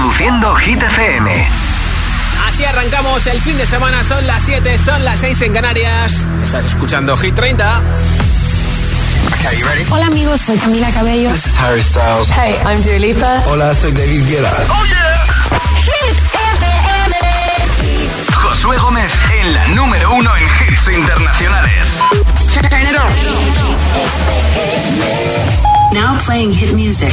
Reproduciendo Hit FM. Así arrancamos el fin de semana. Son las 7, son las 6 en Canarias. Estás escuchando Hit 30. Hola amigos, soy Camila Cabello. This is Harry Styles. Hey, I'm Dua Lipa. Hola, soy David Guetta. Oh yeah. Hit FM. Josué Gómez en la número uno en hits internacionales. Now playing hit music.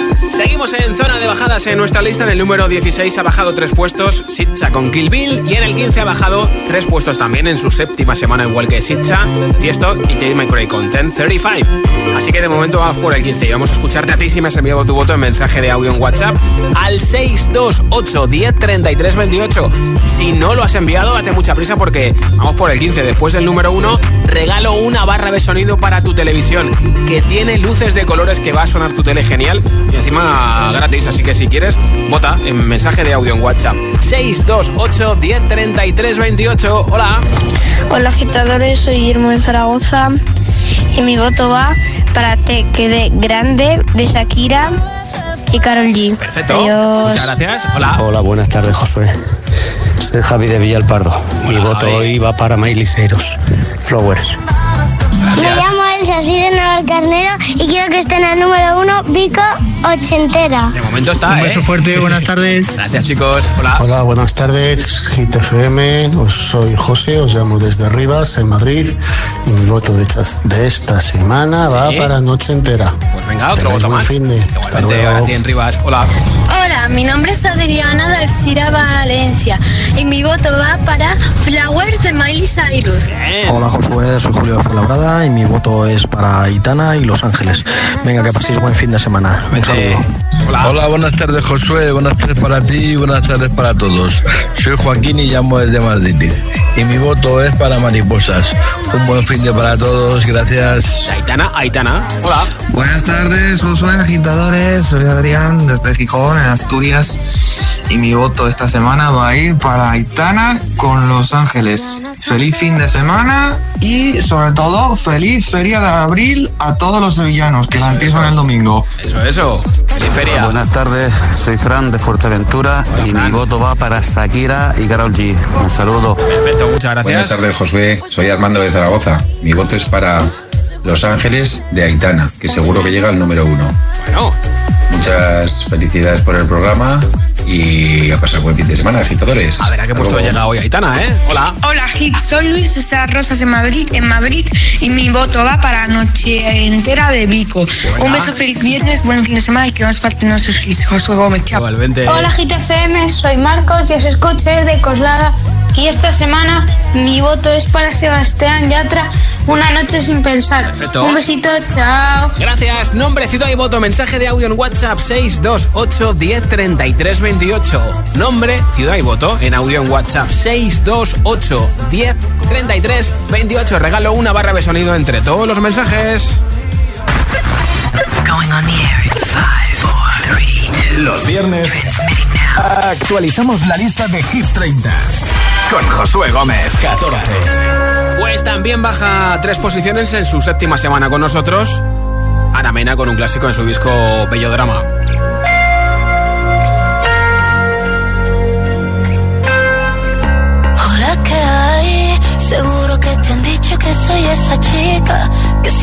Seguimos en zona de bajadas en nuestra lista. En el número 16 ha bajado tres puestos Sitcha con Kill Bill. Y en el 15 ha bajado tres puestos también en su séptima semana, igual que Sitcha, Tiesto y Tate McRae con 1035. Así que de momento vamos por el 15 y vamos a escucharte a ti si me has enviado tu voto en mensaje de audio en WhatsApp al 628 10 33 28. Si no lo has enviado, date mucha prisa porque vamos por el 15. Después del número 1, regalo una barra de sonido para tu televisión que tiene luces de colores que va a sonar tu tele genial gratis, así que si quieres, vota en mensaje de audio en WhatsApp. 628 10 28. Hola. Hola agitadores, soy Guillermo de Zaragoza y mi voto va para Te quede grande de Shakira y Carol G. Perfecto. Muchas gracias. Hola. Hola, buenas tardes, Josué. Soy Javi de Villalpardo. mi voto hoy va para Miley Cyrus. Flowers. Me soy de Carnero y quiero que esté en el número uno, Vico ochentera. De momento está, Un beso ¿eh? fuerte, buenas tardes. Gracias, chicos. Hola. Hola, buenas tardes. Hit FM. Os soy José, os llamo desde Rivas, en Madrid. Y mi voto de esta, de esta semana va Sí. para noche entera. Pues venga, otro voto más. fin de- Hasta luego. en Rivas. Hola. Hola, mi nombre es Adriana de Alcira Valencia y mi voto va para Flowers de Miley Cyrus. Hola, Josué. Soy Julio de Fuenlabrada y mi voto es para Itana y Los Ángeles. Venga, que paséis buen fin de semana. Un saludo. Hola. Hola, buenas tardes, Josué. Buenas tardes para ti y buenas tardes para todos. Soy Joaquín y llamo desde Madrid. Y mi voto es para Mariposas. Un buen fin de para todos. Gracias. Aitana, Aitana. Hola. Buenas tardes, Josué Agitadores. Soy Adrián desde Gijón, en Asturias. Y mi voto esta semana va a ir para Aitana con Los Ángeles. Feliz fin de semana y, sobre todo, feliz feria de abril a todos los sevillanos que la empiezan el domingo. Eso, eso. Feliz feria. Buenas tardes, soy Fran de Fuerteventura y mi voto va para Shakira y Carol G. Un saludo. Perfecto, muchas gracias. Buenas tardes, Josué. Soy Armando de Zaragoza. Mi voto es para Los Ángeles de Aitana, que seguro que llega al número uno. Bueno. Muchas felicidades por el programa y a pasar buen fin de semana, agitadores. A ver, ¿a qué puesto llega hoy Aitana, eh? Hola. Hola Hit, soy Luis César Rosas en Madrid, en Madrid y mi voto va para Noche Entera de Vico. Un beso, feliz viernes, buen fin de semana y que no os falten nuestros hits. Josué Gómez, chao. Igualmente. Hola GTFM, soy Marcos y os escucho desde Coslada. Y esta semana mi voto es para Sebastián Yatra, Una noche sin pensar. Perfecto. Un besito, chao. Gracias. Nombre, ciudad y voto. Mensaje de audio en WhatsApp 628 10 33 28. Nombre, ciudad y voto en audio en WhatsApp 628 10 33 28. Regalo una barra de sonido entre todos los mensajes. Los viernes actualizamos la lista de Hit 30 con Josué Gómez. 14. Pues también baja tres posiciones en su séptima semana con nosotros. Ana Mena con un clásico en su disco Bello Drama. Hola, ¿qué hay? Seguro que te han dicho que soy esa chica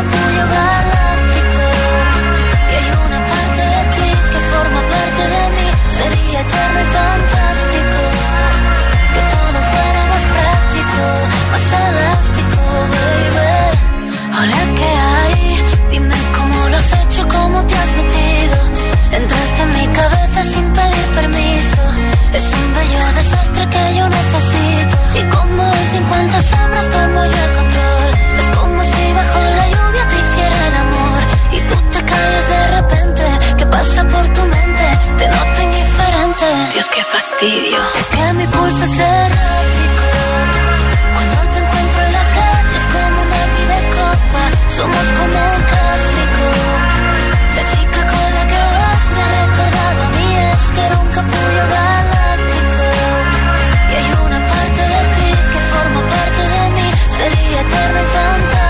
Y hay una parte de ti que forma parte de mí. Sería eterno y fantástico. Que todo fuera más práctico, más elástico, baby. Hola, ¿qué hay? Dime cómo lo has hecho, cómo te has metido. Entraste en mi cabeza sin pedir permiso. Es un bello desastre que yo necesito. Y como el 50 sombras tomo yo el control. Es como si bajo la calles de repente. ¿Qué pasa por tu mente? Te noto indiferente. Dios, qué fastidio. Es que mi pulso es errático. Cuando te encuentro en la calle es como una vida copa. Somos como un clásico. La chica con la que vas me ha recordado a mí. Es que era un capullo galáctico. Y hay una parte de ti que forma parte de mí. Sería eterno y fantástico.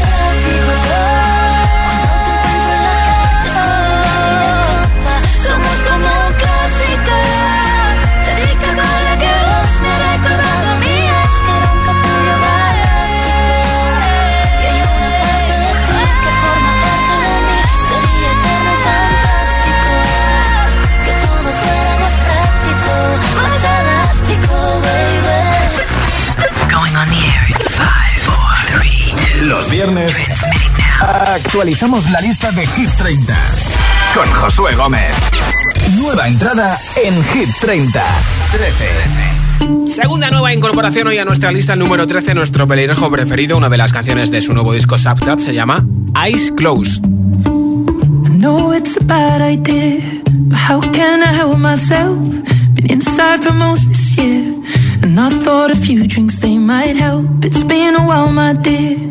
Los viernes actualizamos la lista de Hit 30 con Josué Gómez. Nueva entrada en Hit 30. 13. Segunda nueva incorporación hoy a nuestra lista, el número 13, nuestro pelirrojo preferido, una de las canciones de su nuevo disco Substrat se llama Eyes Closed. I know it's a bad idea, but how can I help myself? Been inside for most this year, and I thought a few drinks they might help. It's been a while, my dear.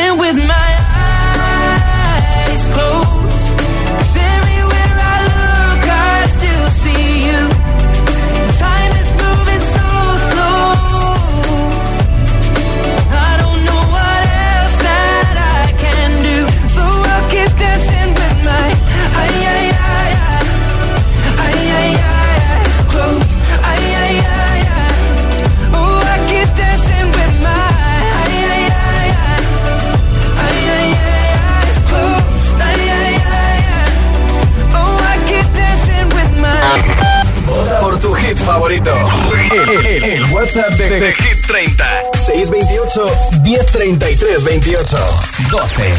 Still with my eyes favorito. El, el- el WhatsApp de, de Hit 30. 628 1033 28 12.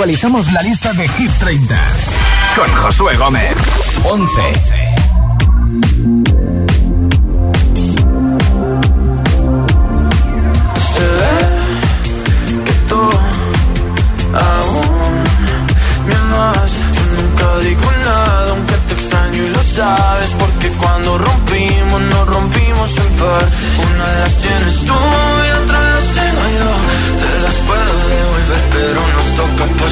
Actualizamos la lista de Hit 30 con Josué Gómez. 11. sabes. Porque cuando rompimos nos rompimos en par. Una de las tienes tú y otra las tengo yo. Te las puedo devolver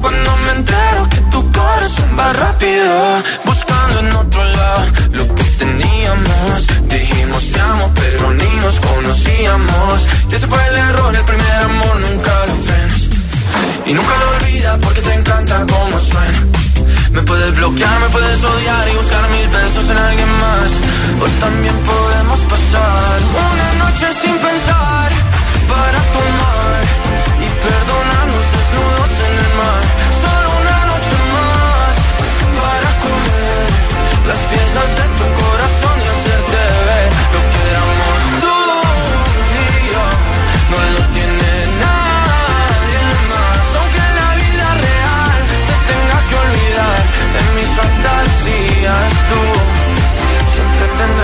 Cuando me entero que tu corazón va rápido, buscando en otro lado lo que teníamos. Dijimos te amo, pero ni nos conocíamos. Y ese fue el error, el primer amor nunca lo frenas. Y nunca lo olvidas porque te encanta como suena. Me puedes bloquear, me puedes odiar y buscar mil besos en alguien más. O también podemos pasar una noche sin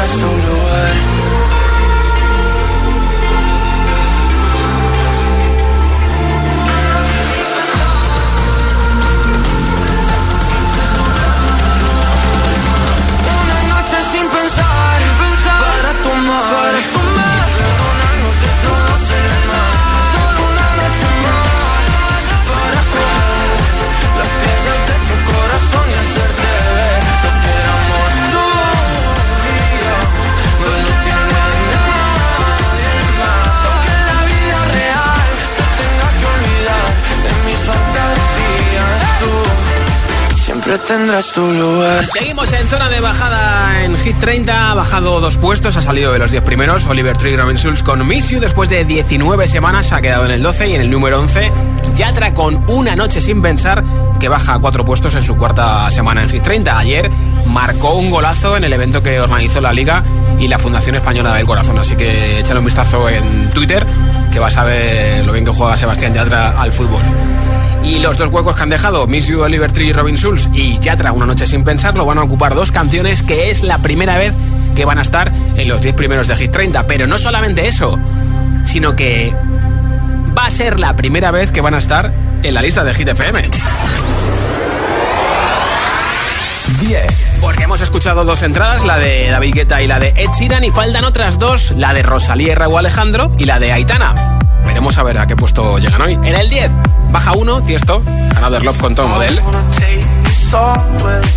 siempre tendrás tu lugar. Tendrás tu lugar. Seguimos en zona de bajada en Hit 30. Ha bajado dos puestos, ha salido de los 10 primeros. Oliver Tree Schulz con Miss You. Después de 19 semanas ha quedado en el 12 y en el número 11. Yatra con Una Noche Sin Pensar, que baja cuatro puestos en su cuarta semana en Hit 30. Ayer marcó un golazo en el evento que organizó la Liga y la Fundación Española del Corazón. Así que échale un vistazo en Twitter, que vas a ver lo bien que juega Sebastián Yatra al fútbol. Y los dos huecos que han dejado, Miss You, Oliver Tree y Robin Schulz y Yatra, Una Noche Sin Pensarlo, van a ocupar dos canciones que es la primera vez que van a estar en los 10 primeros de Hit 30. Pero no solamente eso, sino que va a ser la primera vez que van a estar en la lista de Hit FM. 10. Porque hemos escuchado dos entradas, la de David Guetta y la de Ed Sheeran, y faltan otras dos, la de Rosalía Raúl Alejandro y la de Aitana. Veremos a ver a qué puesto llegan hoy. En el 10, baja uno, Tiesto, Another Love con Tom Model. somewheres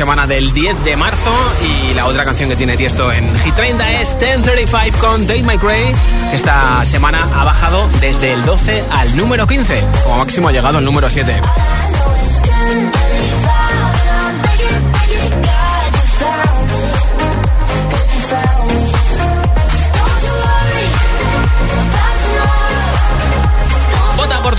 semana del 10 de marzo. Y la otra canción que tiene Tiesto en Hit 30 es 1035 con Dave My que esta semana ha bajado desde el 12 al número 15. Como máximo ha llegado al número 7.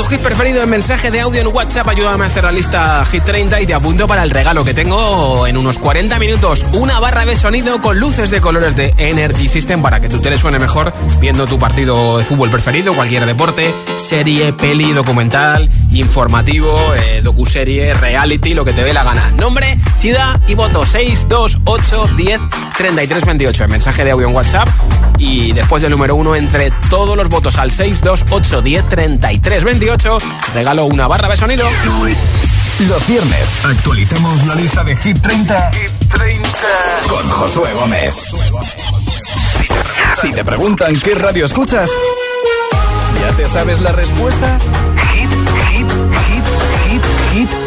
Hit preferido en mensaje de audio en WhatsApp. Ayúdame a hacer la lista Hit 30 y te apunto para el regalo que tengo en unos 40 minutos. Una barra de sonido con luces de colores de Energy System para que tu tele suene mejor viendo tu partido de fútbol preferido, cualquier deporte, serie, peli, documental, informativo, eh, docuserie, reality, lo que te dé la gana. Nombre, ciudad y voto 628 10 33 28. En mensaje de audio en WhatsApp y después del número 1 entre todos los votos al 628 10 33 28 regalo una barra de sonido. Los viernes actualicemos la lista de Hit 30, Hit 30. con Josué Gómez. Si te preguntan qué radio escuchas, ¿ya te sabes la respuesta? Hit, hit, hit, hit, hit,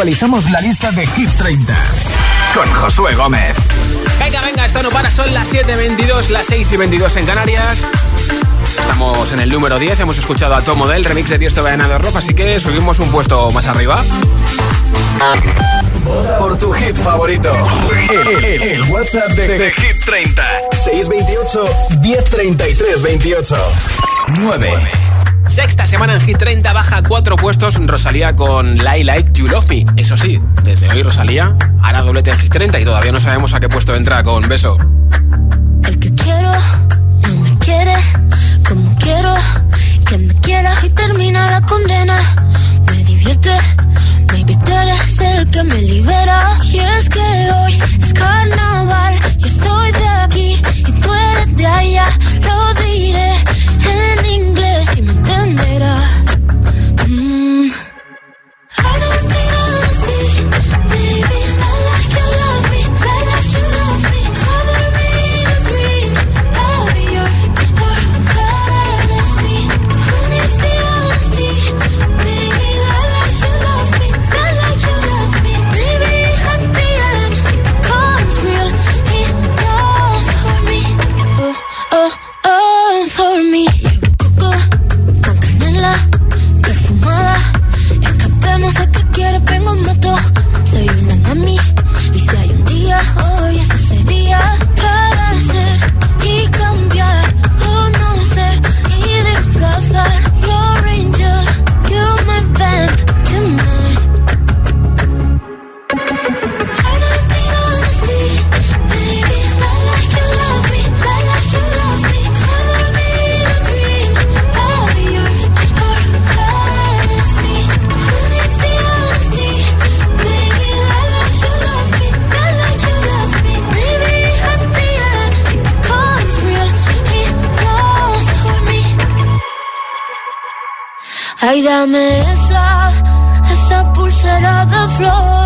Actualizamos la lista de Hit 30 con Josué Gómez. Venga, venga, esto no para, son las 7.22, las 6 y 22 en Canarias. Estamos en el número 10, hemos escuchado a Tom Model, remix de Tiesto de Rock, así que subimos un puesto más arriba. Por tu hit favorito. El, WhatsApp de, Hit 30. 628 1033 28 9. Sexta semana en Hit 30, baja cuatro puestos Rosalía con Lie Like You Love Me. Eso sí, desde hoy Rosalía hará doblete en Hit 30 y todavía no sabemos a qué puesto entra con Beso. El que quiero no me quiere como quiero que me quiera y termina la condena. Me divierte, maybe tú eres el que me libera. Y es que hoy es carnaval, yo estoy de aquí y tú eres de allá. Lo diré en inglés y me entenderás. Ay, dame esa, pulsera de flores.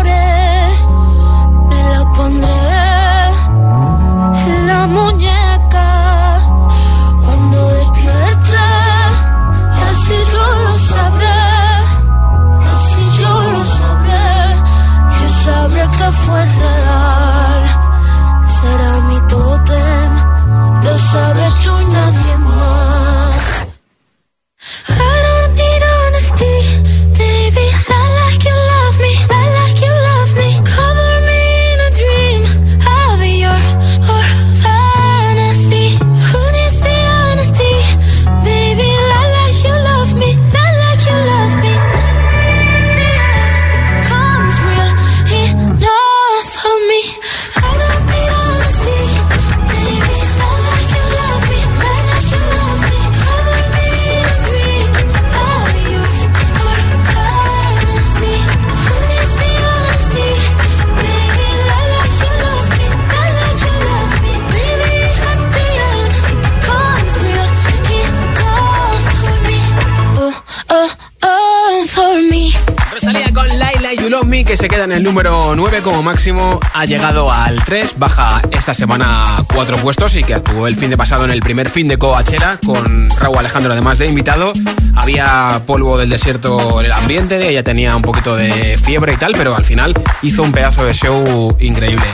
En el número 9 como máximo, ha llegado al 3, baja esta semana 4 puestos y que actuó el fin de pasado en el primer fin de Coachella con Raúl Alejandro además de invitado. Había polvo del desierto en el ambiente, ella tenía un poquito de fiebre y tal, pero al final hizo un pedazo de show increíble.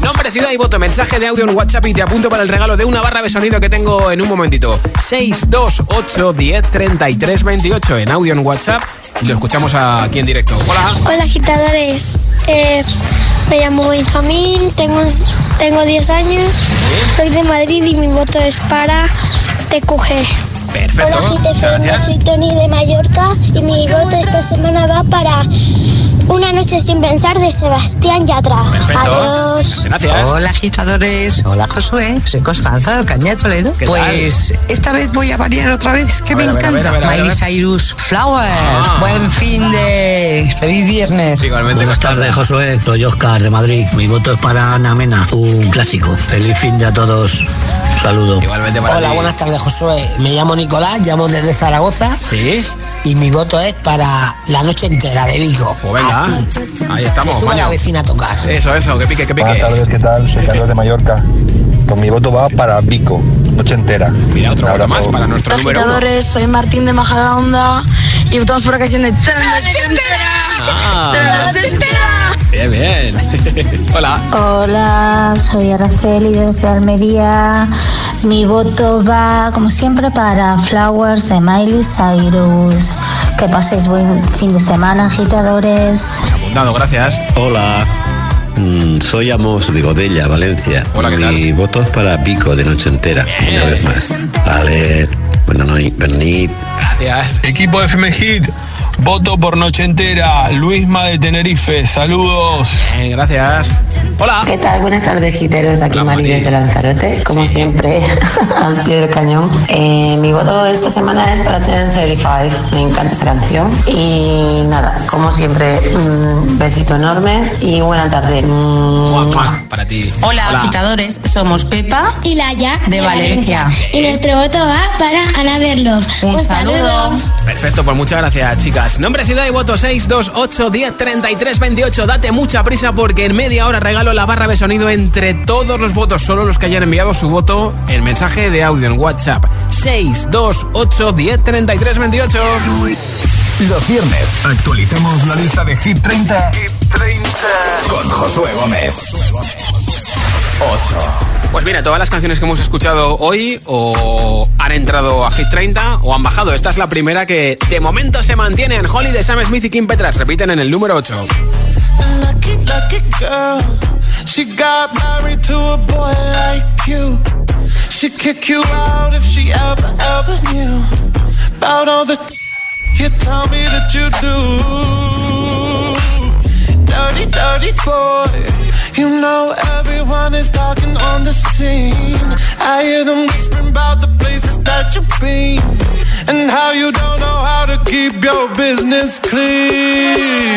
Nombre, ciudad y voto, mensaje de audio en WhatsApp y te apunto para el regalo de una barra de sonido que tengo en un momentito. 628 10 33 28 en audio en WhatsApp y lo escuchamos aquí en directo. Hola. Hola agitadores, Eh, me llamo Benjamín, tengo, tengo 10 años, soy de Madrid y mi voto es para TQG. Perfecto. Hola GTFM, soy Tony de Mallorca y mi voto esta semana va para Una noche sin pensar de Sebastián Yatra. Perfecto. Adiós. Gracias. Hola agitadores, hola Josué, soy Constanza de Caña Toledo. ¿Qué Pues esta vez voy a variar otra vez, que A me ver, encanta. Miley Cyrus Flowers, Ah. buen fin de feliz viernes. Igualmente, Buenas tardes, Josué. Soy Oscar de Madrid. Mi voto es para Ana Mena, un clásico. Feliz fin de a todos. Un saludo. Igualmente para Hola, ti. buenas tardes, Josué. Me llamo Nicolás, llamo desde Zaragoza. Sí. Y mi voto es para la noche entera de Vigo. Pues venga, Así, ahí estamos, que la vecina a tocar. Eso, eso, que pique, que Buenas pique. tardes, ¿qué tal? Soy Carlos de Mallorca. Pues mi voto va para Vico, noche entera. Mira, otro voto más para nuestro número uno. Soy Martín de Majadahonda y votamos por la canción de Tanda Ah, bien, bien. Hola. Hola, soy Araceli desde Almería. Mi voto va, como siempre, para Flowers de Miley Cyrus. Que paséis buen fin de semana, agitadores. Apuntado, gracias. Hola, mm, soy Amos de Godella, Valencia. Hola, ¿qué Mi voto es para Pico de noche entera, una vez más. Vale, bueno, no, venid. Gracias. Equipo FM Hit, voto por noche entera. Luisma de Tenerife, saludos. Bien, gracias. Hola. ¿Qué tal? Buenas tardes, giteros. Aquí Mari desde Lanzarote, como siempre, al pie del cañón. Eh, mi voto esta semana es para 1035. Me encanta esa canción. Y nada, como siempre, un besito enorme y buena tarde. Mua, Para ti. Hola, agitadores, somos Pepa y Laia de Valencia. Y nuestro voto va para Ana Berlof. Un saludo. Perfecto, pues muchas gracias, chicas. Nombre, ciudad y voto 628 10 33 28. Date mucha prisa porque en media hora regalo la barra de sonido entre todos los votos, solo los que hayan enviado su voto en mensaje de audio en WhatsApp. 628 10 33 28. Los viernes actualizamos la lista de Hit 30, con Josué Gómez. 8. Pues mira, todas las canciones que hemos escuchado hoy o han entrado a Hit 30 o han bajado. Esta es la primera que de momento se mantiene en Holly de Sam Smith y Kim Petras. Repiten en el número 8. Lucky, lucky girl. She got married to a boy like you. She'd kick you out if she ever, ever knew about all the you tell me that you do. Dirty, dirty boy. You know everyone is talking on the scene. I hear them whispering about the places that you've been and how you don't know how to keep your business clean.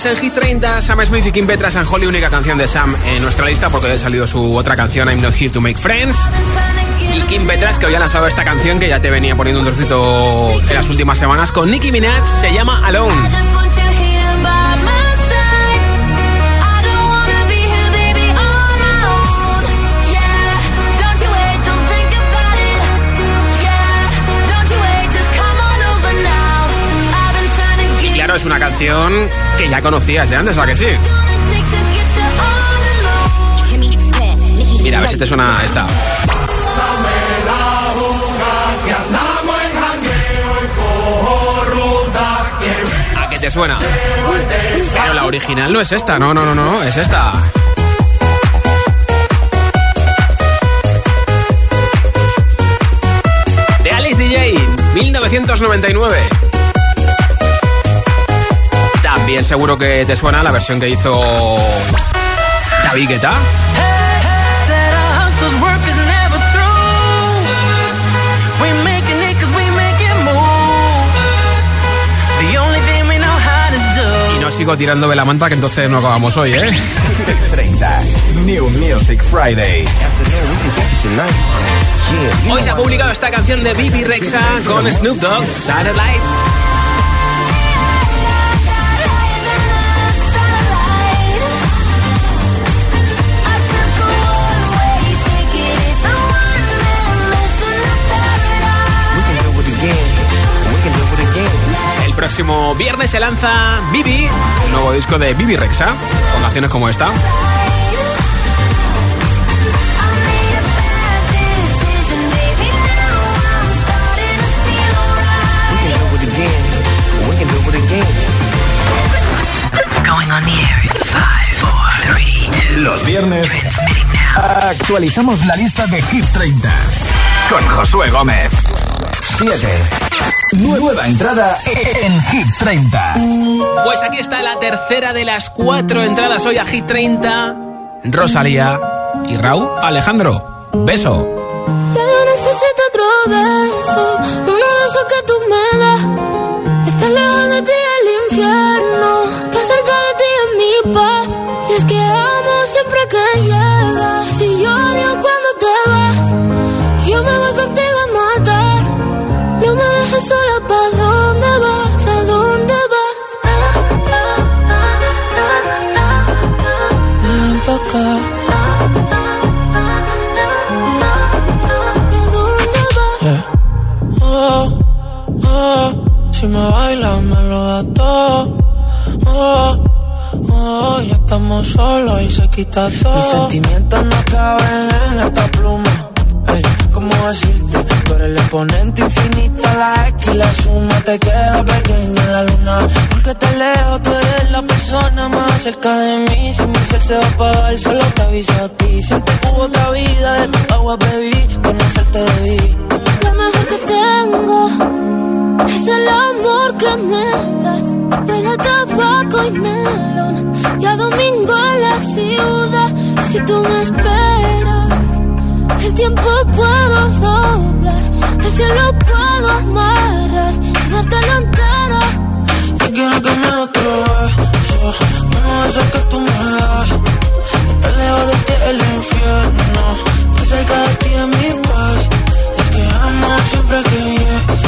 Semanas en Hit 30, Sam Smith y Kim Petras and Holly, única canción de Sam en nuestra lista porque ha salido su otra canción, I'm Not Here to Make Friends. Y Kim Petras, que hoy ha lanzado esta canción que ya te venía poniendo un trocito en las últimas semanas con Nicki Minaj, se llama Alone. Es una canción que ya conocías de antes, ¿a que sí? Mira, a ver si te suena esta. ¿A qué te suena? Pero la original no es esta, no, no, no, no, es esta. De Alice DJ, 1999. También seguro que te suena la versión que hizo David Guetta. Y no sigo tirándome la manta que entonces no acabamos hoy, ¿eh? 30 New Music Friday. Hoy se ha publicado esta canción de Bibi Rexa con Snoop Dogg, Satellite. Próximo viernes se lanza Bibi, el nuevo disco de Bibi Rexa, con canciones como esta. Los viernes actualizamos la lista de Hit 30 con Josué Gómez. 7. Nueva entrada en Hit 30. Pues aquí está la tercera de las cuatro entradas hoy a Hit 30. Rosalía y Raúl Alejandro. Beso. Yo necesito otro beso, uno de esos que tú me das. Bailas me lo da todo. Oh, oh, ya estamos solos y se quita todo. Mis sentimientos no caben en esta pluma. Ey, ¿cómo decirte? Tú eres el exponente infinito, la X y la suma te queda pequeña en la luna. Porque te leo, tú eres la persona más cerca de mí. Si mi ser se va a apagar, solo te aviso a ti. Siente que hubo otra vida, de tu agua bebí, conocerte debí. Lo mejor que tengo es el amor que me das. Huele a tabaco y melón. Ya domingo a la ciudad. Si tú me esperas, el tiempo puedo doblar. El cielo puedo amarrar. Y darte la entera. Yo quiero que me otro beso. Uno de esos que tú me das. Estar lejos de ti el infierno. Estar cerca de ti es mi paz. Es que amo siempre que llegas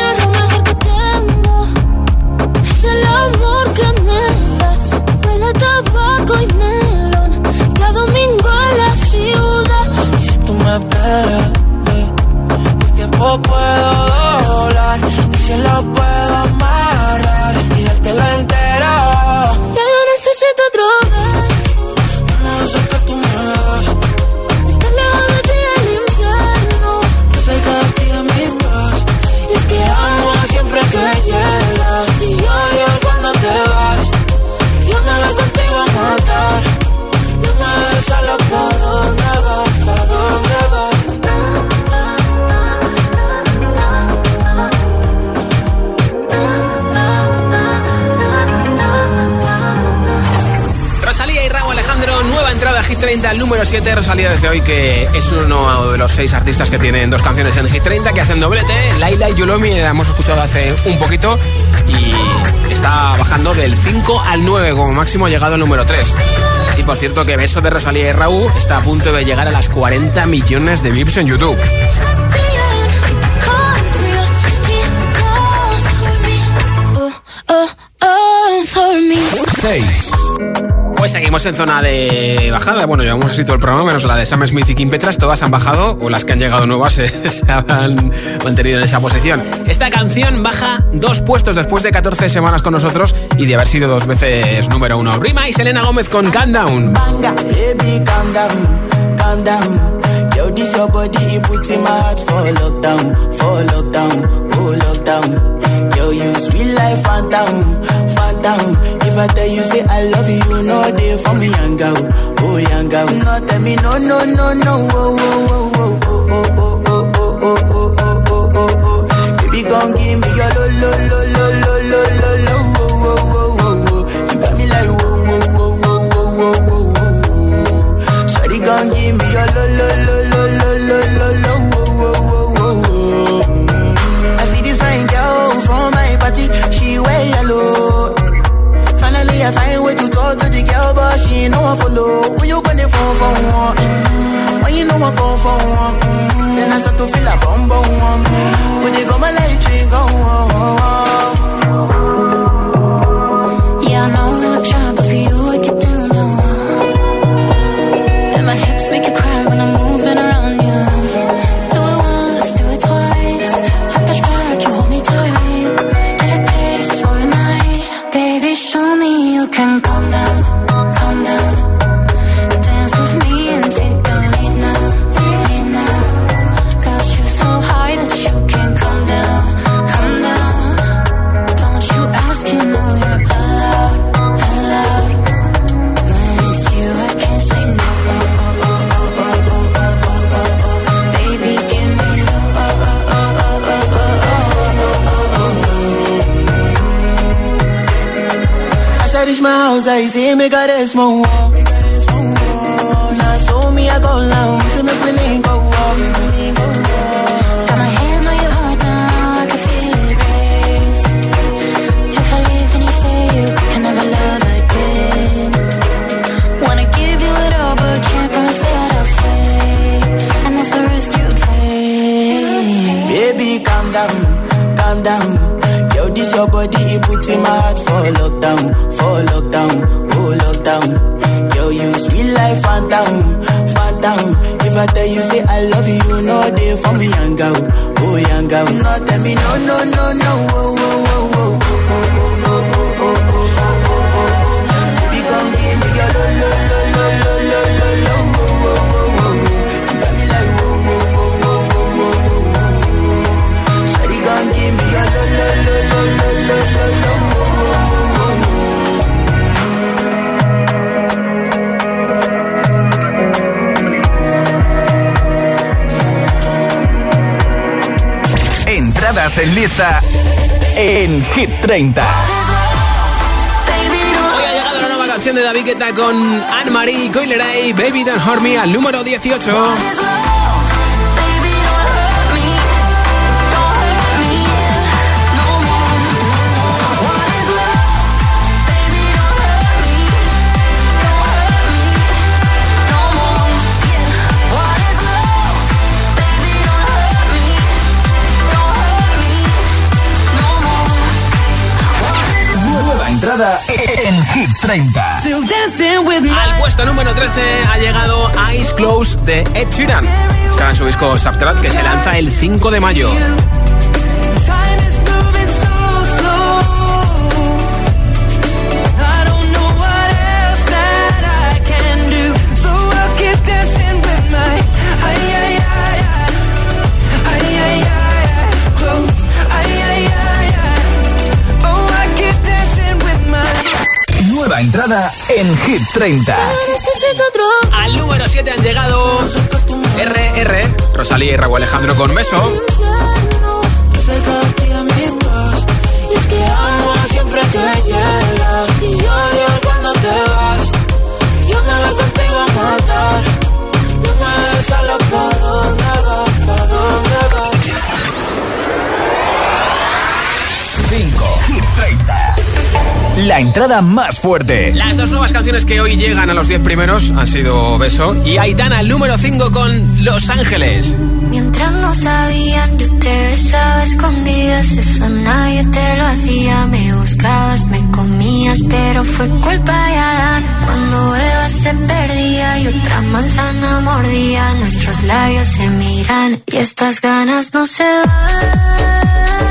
Tabaco y melón. Cada domingo en la ciudad. Y si tú me esperas el tiempo puedo doblar. Y si lo puedo amarrar y dártelo entero número 7. Rosalía desde hoy, que es uno de los seis artistas que tienen dos canciones en Hit 30 que hacen doblete. Laila y Yulomi, la hemos escuchado hace un poquito y está bajando del 5 al 9 como máximo, ha llegado al número 3. Y por cierto, que Beso de Rosalía y Raúl está a punto de llegar a las 40 millones de VIPs en YouTube. Seguimos en zona de bajada. Bueno, llevamos así todo el programa, menos la de Sam Smith y Kim Petras. Todas han bajado, o las que han llegado nuevas se, se han mantenido en esa posición. Esta canción baja dos puestos después de 14 semanas con nosotros y de haber sido dos veces número uno. Rima y Selena Gómez con Calm Down. If I tell you say I love you, no day for me, girl, oh girl. No tell me no, no, no, no, oh, oh, oh, oh, oh, oh, oh, oh, oh, oh, oh, oh, oh, oh. Baby, gon' give me your lo, lo, lo, lo, lo, lo, lo, lo, oh, oh, oh, oh, oh. You got me like whoa, whoa, whoa, whoa, whoa. Shawty gon' give me your lo, lo, lista en Hit 30. Hoy ha llegado la nueva canción de David Guetta con Anne-Marie Coileray, Baby Don't Hurt Me, al número 18. Entrada en Hit 30. Al puesto número 13 ha llegado Eyes Close de Ed Sheeran. Estará en su disco Subtrat que se lanza el 5 de mayo. Entrada en Hit 30. Al número 7 han llegado RR, Rosalía y Raúl Alejandro con beso. Entrada más fuerte. Las dos nuevas canciones que hoy llegan a los 10 primeros han sido Beso y Aitana, el número 5 con Los Ángeles. Mientras no sabían, yo te besaba escondidas. Eso nadie te lo hacía. Me buscabas, me comías, pero fue culpa de Adán. Cuando Eva se perdía y otra manzana mordía, nuestros labios se miran y estas ganas no se van.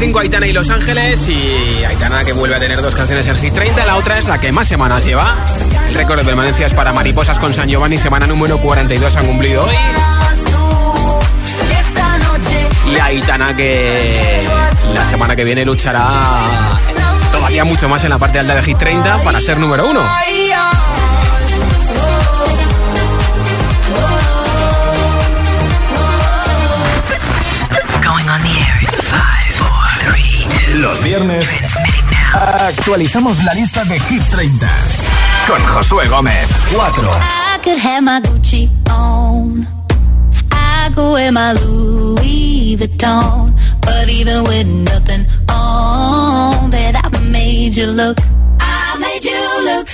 5 Aitana y Los Ángeles y Aitana que vuelve a tener dos canciones en Hit 30, la otra es la que más semanas lleva. El récord de permanencias para Mariposas con San Giovanni, semana número 42 han cumplido hoy. Y Aitana que la semana que viene luchará todavía mucho más en la parte alta de Hit 30 para ser número 1. Los viernes actualizamos la lista de Hit 30 con Josué Gómez. 4. I could have my Gucci on. I could wear my Louis Vuitton. But even with nothing on, bet I made you look. I made you look.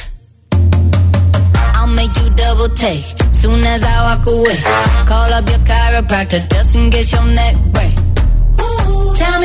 I'll make you double take. Soon as I walk away, call up your chiropractor just in case your neck break.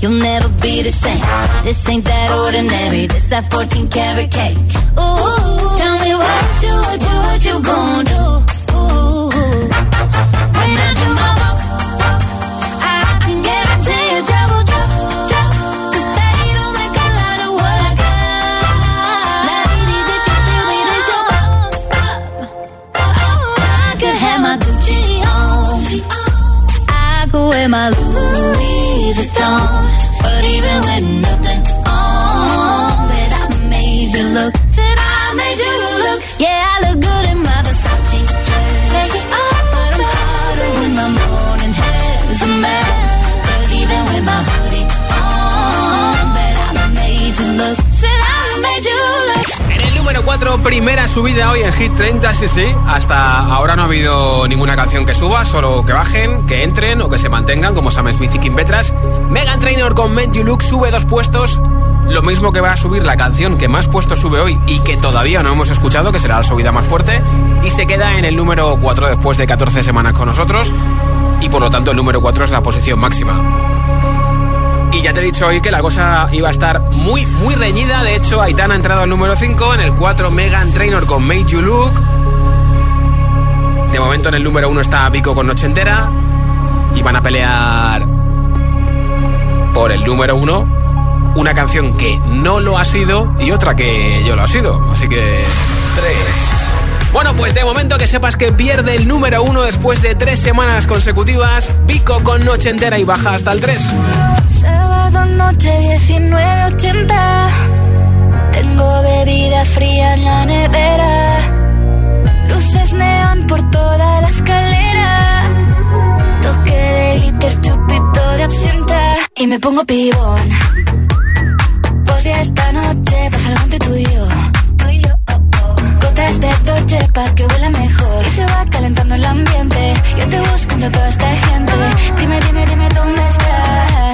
You'll never be the same. This ain't that ordinary. This that 14 karat cake. Ooh, tell me what you, what you, what you gonna do? Ooh, when I my I can guarantee they don't make a lot of what I got. Ladies, if you me, this your I could have my Gucci on. I could wear my Louis Vuitton. Número 4, primera subida hoy en Hit 30, sí, sí. Hasta ahora no ha habido ninguna canción que suba, solo que bajen, que entren o que se mantengan, como Sam Smith y Kim Petras. Megan Trainor con Made sube dos puestos. Lo mismo que va a subir la canción que más puestos sube hoy y que todavía no hemos escuchado, que será la subida más fuerte. Y se queda en el número 4 después de 14 semanas con nosotros. Y por lo tanto el número 4 es la posición máxima. Ya te he dicho hoy que la cosa iba a estar muy, muy reñida. De hecho, Aitana ha entrado al número 5. En el 4, Megan Trainor con Made You Look. De momento en el número 1 está Vico con Noche Entera. Y van a pelear por el número 1. Una canción que no lo ha sido y otra que yo lo ha sido. Así que... 3. Bueno, pues de momento que sepas que pierde el número 1 después de tres semanas consecutivas. Vico con Noche Entera y baja hasta el 3. Sábado noche 1980 Tengo bebida fría en la nevera. Luces neón por toda la escalera. Toque de glitter, chupito de absenta. Y me pongo pibón. Pues ya esta noche pasa algo entre tú y yo. Gotas de Dolce pa' que huela mejor. Y se va calentando el ambiente. Yo te busco entre toda esta gente. Dime, dime, dime dónde está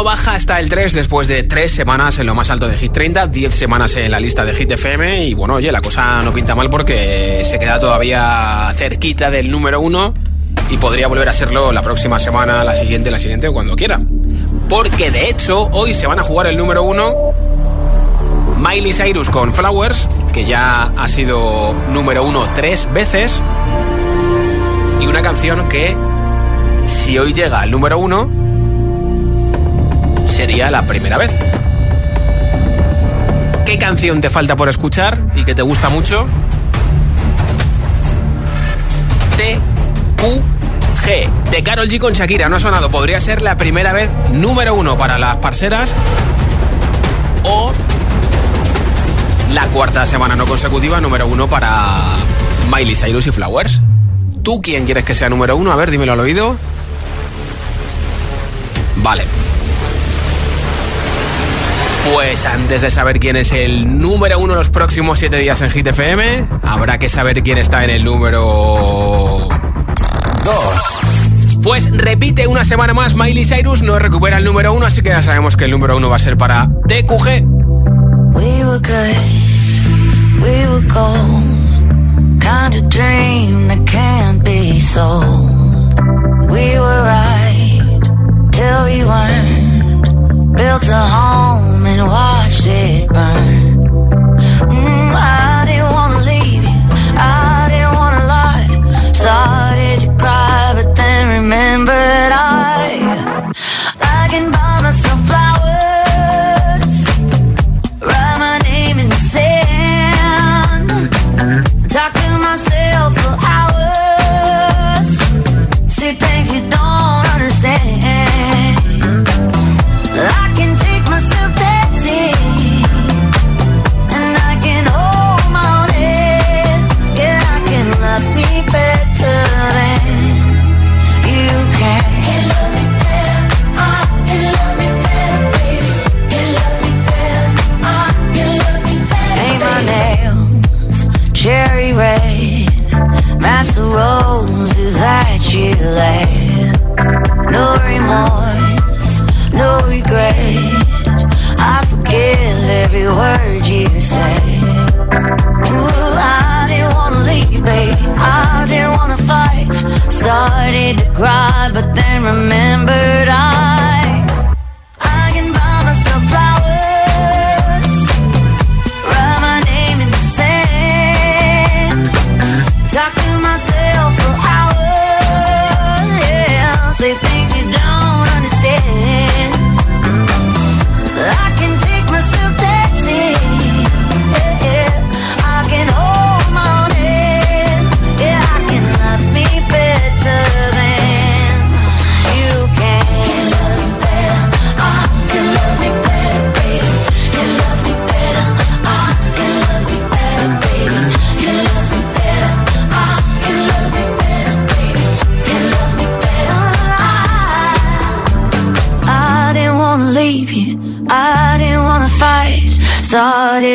1 baja hasta el 3 después de 3 semanas en lo más alto de Hit 30, 10 semanas en la lista de Hit FM. Y bueno, oye, la cosa no pinta mal porque se queda todavía cerquita del número 1 y podría volver a serlo la próxima semana, la siguiente, la siguiente o cuando quiera. Porque de hecho, hoy se van a jugar el número 1 Miley Cyrus con Flowers, que ya ha sido número 1 tres veces. Y una canción que, si hoy llega al número 1, sería la primera vez. ¿Qué canción te falta por escuchar y que te gusta mucho? TQG de Carol G con Shakira. No ha sonado. Podría ser la primera vez número uno para las parceras o la cuarta semana no consecutiva número uno para Miley Cyrus y Flowers. ¿Tú quién quieres que sea número uno? A ver, dímelo al oído. Vale. Pues antes de saber quién es el número uno los próximos siete días en Hit FM, habrá que saber quién está en el número dos. Pues repite una semana más Miley Cyrus, no recupera el número uno, así que ya sabemos que el número uno va a ser para TQG. We were good, we were gold. Kind of dream that can't be sold. We were right till we weren't. Built a home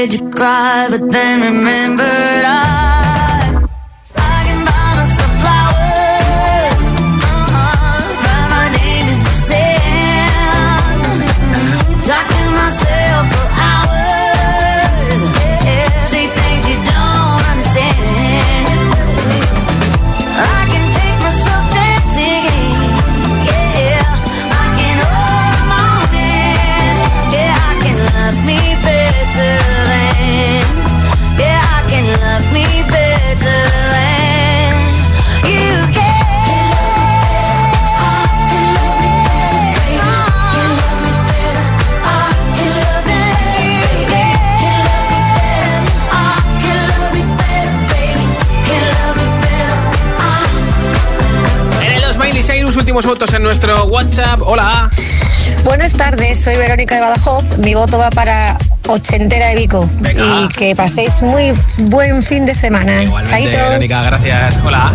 Started to cry, but then remembered I. 2 Miley Cyrus, últimos votos en nuestro WhatsApp. Hola. Buenas tardes, soy Verónica de Badajoz. Mi voto va para Ochentera de Vico. Y que paséis muy buen fin de semana. Igualmente, Chaito. Verónica, gracias. Hola.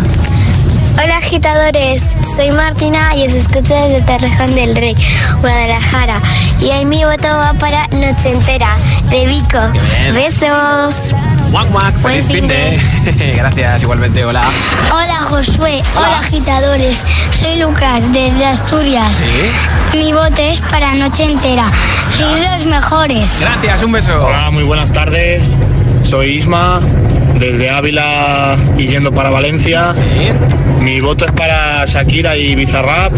Hola agitadores, soy Martina y os escucho desde Torrejón del Rey, Guadalajara. Y ahí mi voto va para Noche Entera, de Vico. Besos. Guac, guac, feliz fin de. Gracias, igualmente, hola. Hola Josué, hola. agitadores, soy Lucas desde Asturias. Sí. Mi voto es para Noche Entera. Sois los mejores. Gracias, un beso. Hola, muy buenas tardes. Soy Isma, desde Ávila y yendo para Valencia. Mi voto es para Shakira y Bizarrap.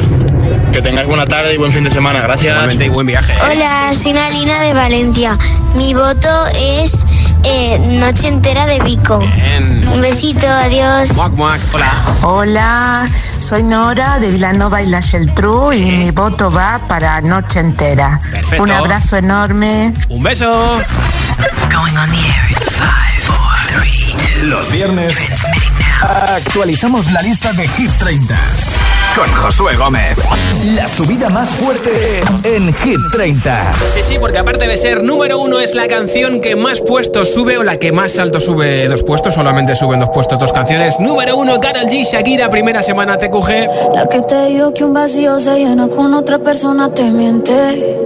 Que tengáis buena tarde y buen fin de semana. Gracias. Igualmente y buen viaje. Hola, soy Nalina de Valencia. Mi voto es eh, Noche Entera de Vico. Un besito, adiós. Muac, muac, hola. Hola, soy Nora de Vilanova y la Geltrú y mi voto va para Noche Entera. Perfecto. Un abrazo enorme. Un beso. Los viernes actualizamos la lista de Hit 30 con Josué Gómez. La subida más fuerte en Hit 30. Sí, sí, porque aparte de ser número uno, es la canción que más puestos sube o la que más alto sube dos puestos. Solamente suben dos puestos dos canciones. Número uno, Karol G, Shakira, primera semana TQG. La que te dijo que un vacío se llena con otra persona te miente.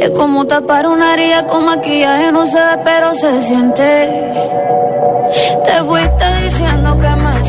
Es como tapar una herida con maquillaje, no se ve, pero se siente. Te fuiste diciendo que me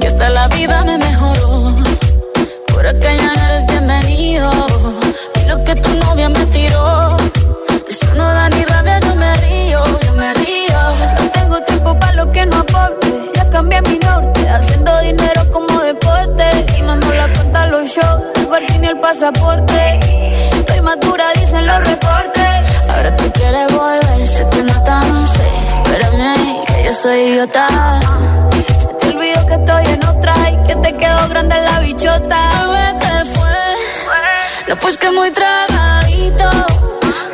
Que hasta la vida me mejoró. Por acá ya no eres bienvenido. Y lo que tu novia me tiró. Eso no da ni rabia, yo me río, yo me río. No tengo tiempo para lo que no aporte. Ya cambié mi norte, haciendo dinero como deporte. Y no nos la cuenta los shows, el parking y el pasaporte. Estoy madura, dicen los reportes. Ahora tú quieres volver, se te nota, no sé. Espérame, que yo soy idiota. Se te olvidó que estoy en otra y que te quedó grande la bichota. Bebé, ¿qué fue? No, pues que muy tragadito.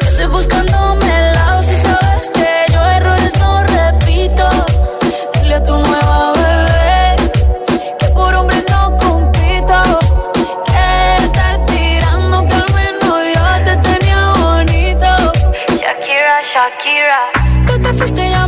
Que estoy buscándome el lado si sabes que yo errores no repito. Dile a tu nueva bebé que por hombre no compito. Que estar tirando que al menos yo te tenía bonito. Shakira, Shakira. Tú te fuiste,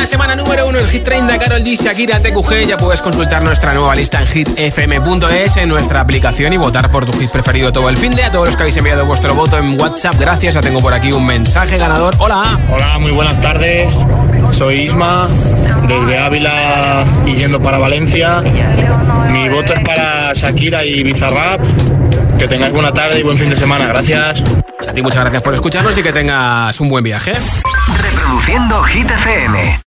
Primera semana número uno en Hit 30, Carol G, Shakira, TQG. Ya puedes consultar nuestra nueva lista en hitfm.es, en nuestra aplicación y votar por tu hit preferido todo el fin de. A todos los que habéis enviado vuestro voto en WhatsApp, gracias. Ya tengo por aquí un mensaje ganador. Hola. Hola, muy buenas tardes. Soy Isma, desde Ávila y yendo para Valencia. Mi voto es para Shakira y Bizarrap. Que tengáis buena tarde y buen fin de semana. Gracias. A ti muchas gracias por escucharnos y que tengas un buen viaje. Reproduciendo Hit FM.